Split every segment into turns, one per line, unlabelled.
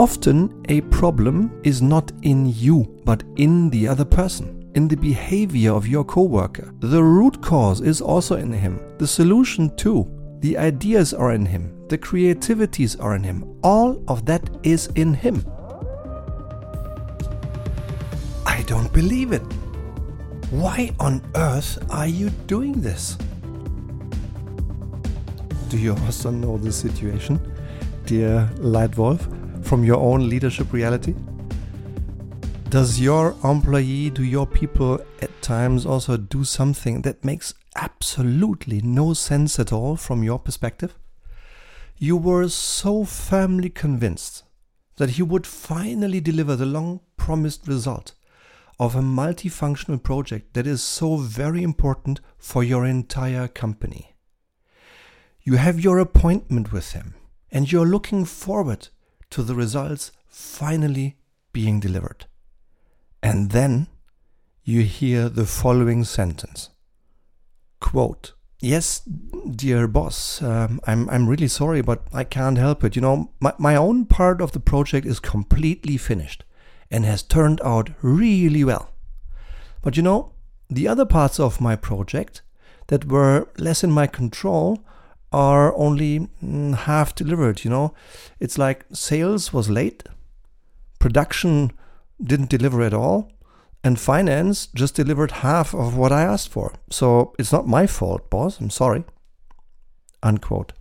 Often, a problem is not in you, but in the other person, in the behavior of your coworker. The root cause is also in him, the solution too. The ideas are in him, the creativities are in him. All of that is in him. I don't believe it. Why on earth are you doing this? Do you also know the situation, dear Leitwolf, from your own leadership reality? Does your employee, do your people at times also do something that makes absolutely no sense at all from your perspective? You were so firmly convinced that he would finally deliver the long promised result of a multifunctional project that is so very important for your entire company. You have your appointment with him and you're looking forward to the results finally being delivered. And then you hear the following sentence Quote, Yes, dear boss, um, I'm, I'm really sorry, but I can't help it. You know, my, my own part of the project is completely finished and has turned out really well. But you know, the other parts of my project that were less in my control are only mm, half delivered, you know. It's like sales was late, production didn't deliver at all, and finance just delivered half of what I asked for. So it's not my fault, boss. I'm sorry. Unquote.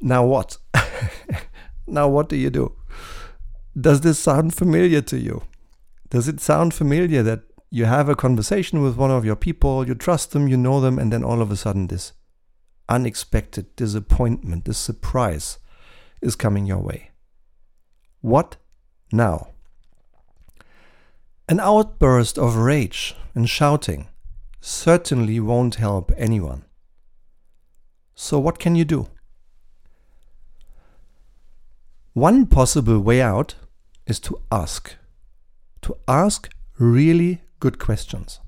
Now what? now what do you do? Does this sound familiar to you? Does it sound familiar that you have a conversation with one of your people, you trust them, you know them, and then all of a sudden this unexpected disappointment, this surprise is coming your way? What now? An outburst of rage and shouting certainly won't help anyone. So, what can you do? One possible way out is to ask. To ask really good questions.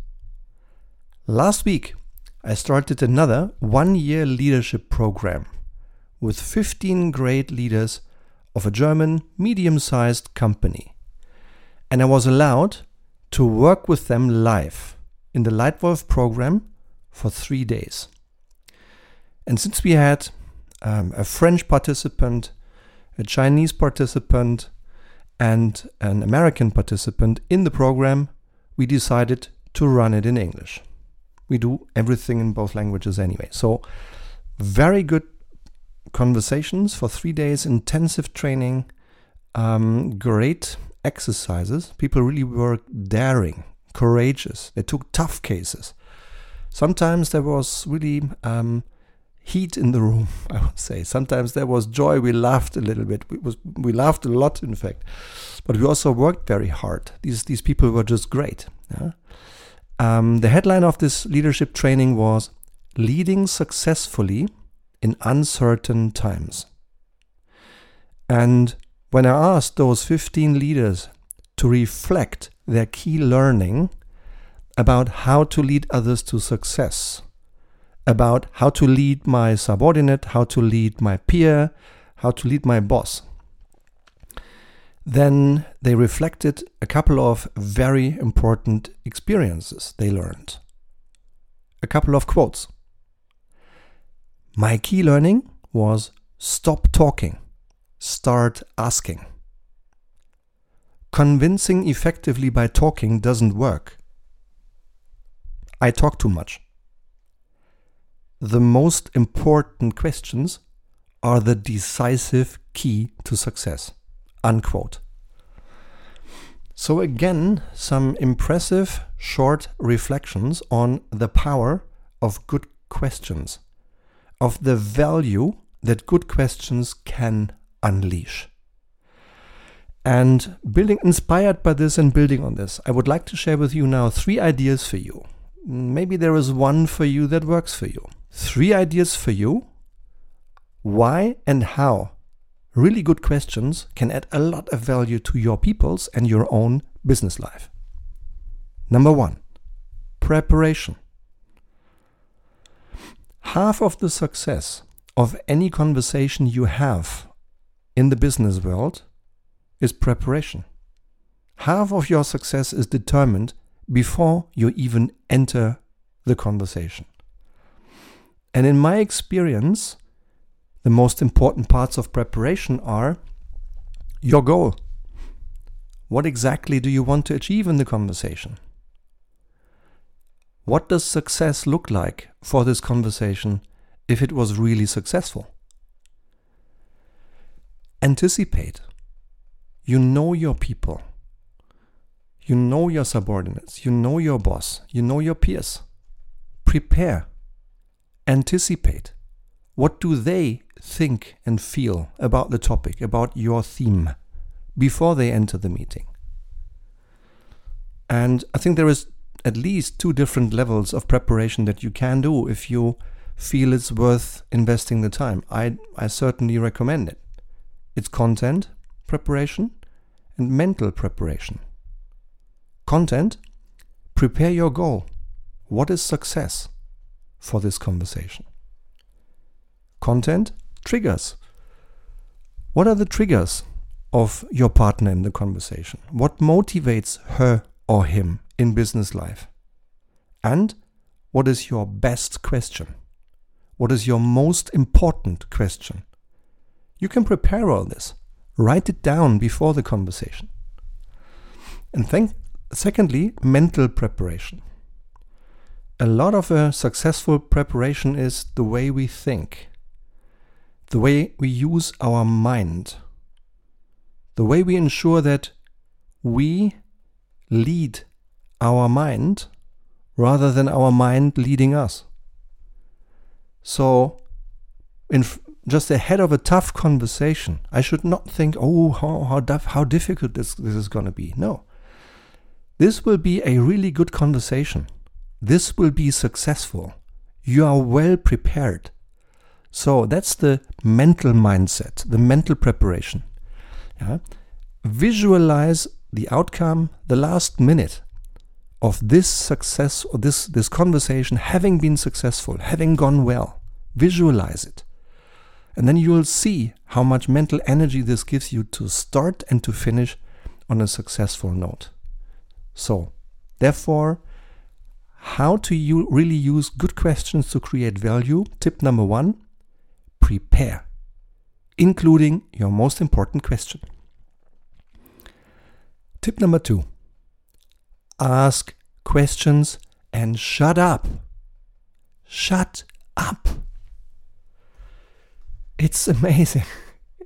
Last week, I started another one year leadership program with 15 great leaders of a German medium sized company. And I was allowed to work with them live in the Leitwolf program for three days. And since we had um, a French participant, a Chinese participant, and an American participant in the program, we decided to run it in English. We do everything in both languages anyway. So, very good conversations for three days, intensive training, um, great exercises, people really were daring, courageous. They took tough cases. Sometimes there was really um, heat in the room, I would say. Sometimes there was joy. We laughed a little bit. We, was, we laughed a lot, in fact. But we also worked very hard. These, these people were just great. Yeah? Um, the headline of this leadership training was Leading Successfully in Uncertain Times. And when I asked those 15 leaders to reflect their key learning about how to lead others to success, about how to lead my subordinate, how to lead my peer, how to lead my boss, then they reflected a couple of very important experiences they learned. A couple of quotes. My key learning was stop talking start asking. Convincing effectively by talking doesn't work. I talk too much. The most important questions are the decisive key to success. Unquote. So, again, some impressive short reflections on the power of good questions, of the value that good questions can unleash. And building inspired by this and building on this, I would like to share with you now three ideas for you. Maybe there is one for you that works for you. Three ideas for you. Why and how really good questions can add a lot of value to your people's and your own business life. Number one, preparation. Half of the success of any conversation you have in the business world is preparation. Half of your success is determined before you even enter the conversation. And in my experience, the most important parts of preparation are your goal. What exactly do you want to achieve in the conversation? What does success look like for this conversation if it was really successful? Anticipate. You know your people. You know your subordinates. You know your boss. You know your peers. Prepare. Anticipate. What do they think and feel about the topic, about your theme, before they enter the meeting? And I think there is at least two different levels of preparation that you can do if you feel it's worth investing the time. I, I certainly recommend it. It's content preparation and mental preparation. Content, prepare your goal. What is success for this conversation? Content, triggers. What are the triggers of your partner in the conversation? What motivates her or him in business life? And what is your best question? What is your most important question? You can prepare all this. Write it down before the conversation. And think, secondly, mental preparation. A lot of a successful preparation is the way we think, the way we use our mind, the way we ensure that we lead our mind rather than our mind leading us. So, in just ahead of a tough conversation, I should not think, oh, how, how, how difficult this, this is going to be. No. This will be a really good conversation. This will be successful. You are well prepared. So that's the mental mindset, the mental preparation. Yeah? Visualize the outcome, the last minute of this success or this, this conversation having been successful, having gone well. Visualize it. And then you'll see how much mental energy this gives you to start and to finish on a successful note. So, therefore, how to you really use good questions to create value? Tip number one prepare, including your most important question. Tip number two ask questions and shut up. Shut up. It's amazing.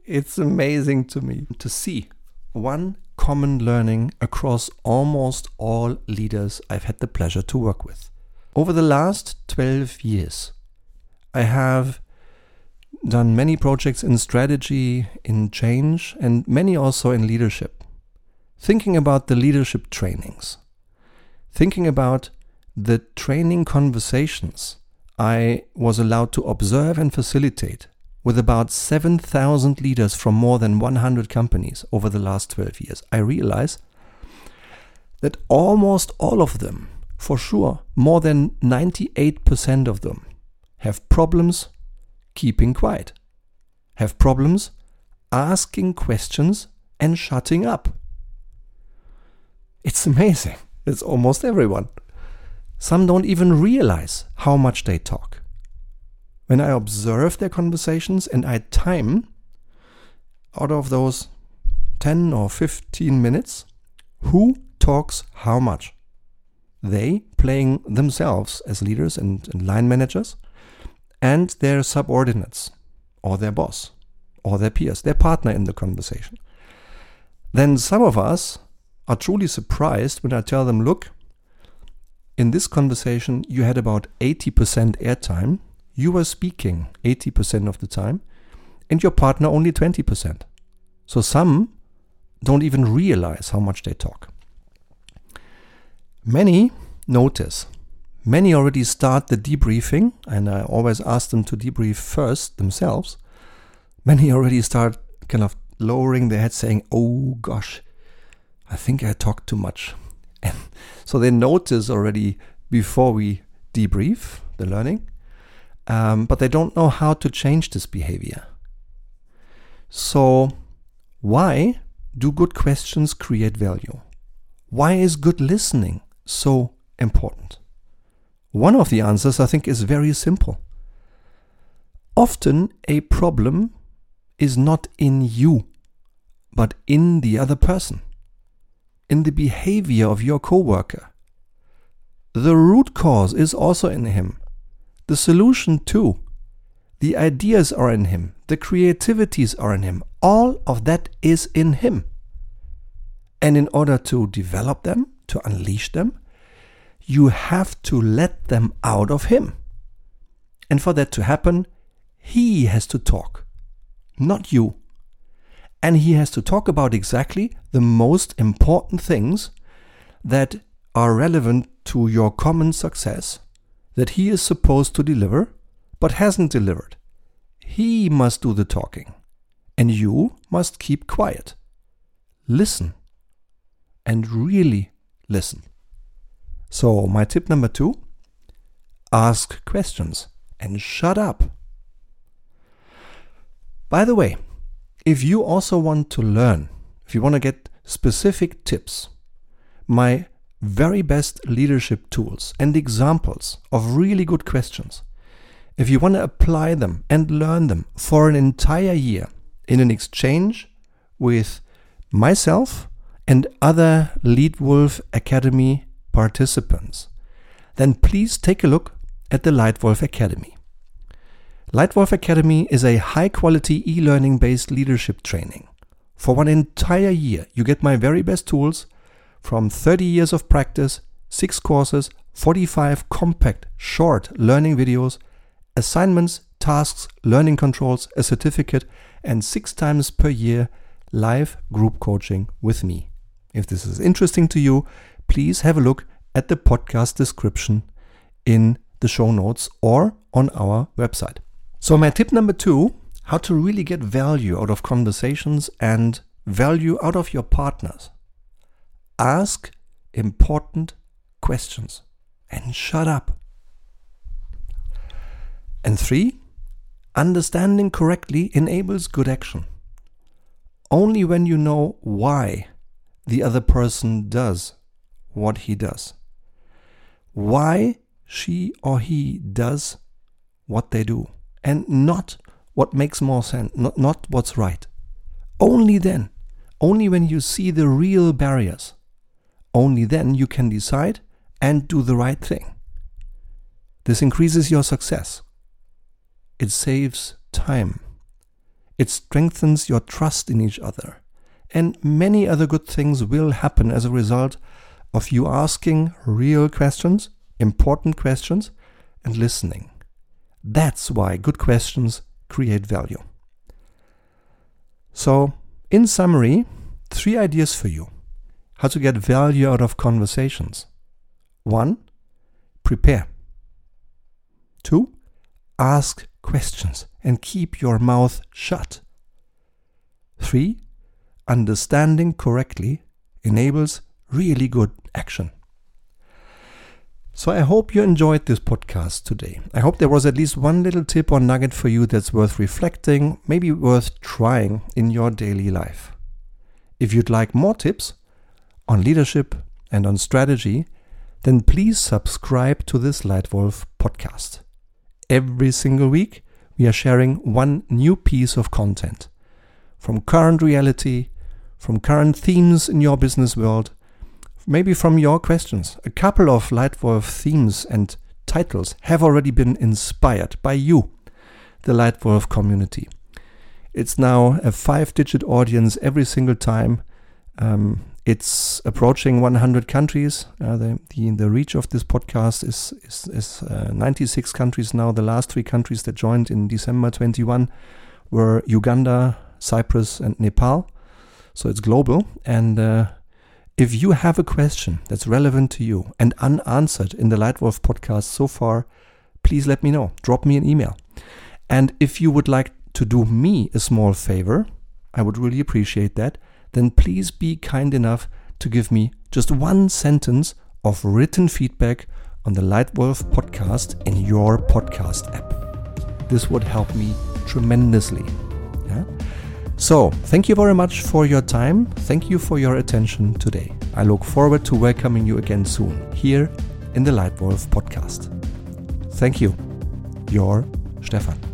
It's amazing to me to see one common learning across almost all leaders I've had the pleasure to work with. Over the last 12 years, I have done many projects in strategy, in change, and many also in leadership. Thinking about the leadership trainings, thinking about the training conversations I was allowed to observe and facilitate with about 7,000 leaders from more than 100 companies over the last 12 years, I realize that almost all of them, for sure, more than 98% of them, have problems keeping quiet, have problems asking questions and shutting up. It's amazing. It's almost everyone. Some don't even realize how much they talk when I observe their conversations and I time out of those 10 or 15 minutes, who talks how much? They playing themselves as leaders and, and line managers, and their subordinates, or their boss, or their peers, their partner in the conversation. Then some of us are truly surprised when I tell them, look, in this conversation, you had about 80% airtime you were speaking 80% of the time and your partner only 20%. So some don't even realize how much they talk. Many notice. Many already start the debriefing, and I always ask them to debrief first themselves. Many already start kind of lowering their head, saying, Oh gosh, I think I talked too much. And so they notice already before we debrief the learning um, but they don't know how to change this behavior. So, why do good questions create value? Why is good listening so important? One of the answers, I think, is very simple. Often a problem is not in you, but in the other person, in the behavior of your coworker. The root cause is also in him. The solution too. The ideas are in him. The creativities are in him. All of that is in him. And in order to develop them, to unleash them, you have to let them out of him. And for that to happen, he has to talk, not you. And he has to talk about exactly the most important things that are relevant to your common success that he is supposed to deliver but hasn't delivered. He must do the talking, and you must keep quiet. Listen, and really listen. So, my tip number two ask questions and shut up. By the way, if you also want to learn, if you want to get specific tips, my very best leadership tools and examples of really good questions, if you want to apply them and learn them for an entire year in an exchange with myself and other Leitwolf Academy participants, then please take a look at the Leitwolf Academy. Leitwolf Academy is a high quality e learning based leadership training. For one entire year, you get my very best tools from 30 years of practice, 6 courses, 45 compact, short learning videos, assignments, tasks, learning controls, a certificate, and 6 times per year live group coaching with me. If this is interesting to you, please have a look at the podcast description in the show notes or on our website. So, my tip number two how to really get value out of conversations and value out of your partners. Ask important questions and shut up. And three, understanding correctly enables good action. Only when you know why the other person does what he does, why she or he does what they do, and not what makes more sense, not, not what's right. Only then, only when you see the real barriers, only then you can decide and do the right thing. This increases your success. It saves time. It strengthens your trust in each other. And many other good things will happen as a result of you asking real questions, important questions, and listening. That's why good questions create value. So, in summary, three ideas for you how to get value out of conversations. One, prepare. Two, ask questions and keep your mouth shut. Three, understanding correctly enables really good action. So I hope you enjoyed this podcast today. I hope there was at least one little tip or nugget for you that's worth reflecting, maybe worth trying in your daily life. If you'd like more tips on leadership and on strategy, then please subscribe to this Leitwolf podcast. Every single week, we are sharing one new piece of content from current reality, from current themes in your business world, maybe from your questions. A couple of Leitwolf themes and titles have already been inspired by you, the Leitwolf community. It's now a five digit audience every single time. Um, it's approaching 100 countries. Uh, the, the, the reach of this podcast is is, is uh, 96 countries now. The last three countries that joined in December 21 were Uganda, Cyprus, and Nepal. So it's global, and uh, if you have a question that's relevant to you and unanswered in the Leitwolf podcast so far, please let me know. Drop me an email. And if you would like to do me a small favor, I would really appreciate that. Then please be kind enough to give me just one sentence of written feedback on the Leitwolf podcast in your podcast app. This would help me tremendously. Yeah? So, thank you very much for your time. Thank you for your attention today. I look forward to welcoming you again soon here in the Leitwolf podcast. Thank you. Your Stefan.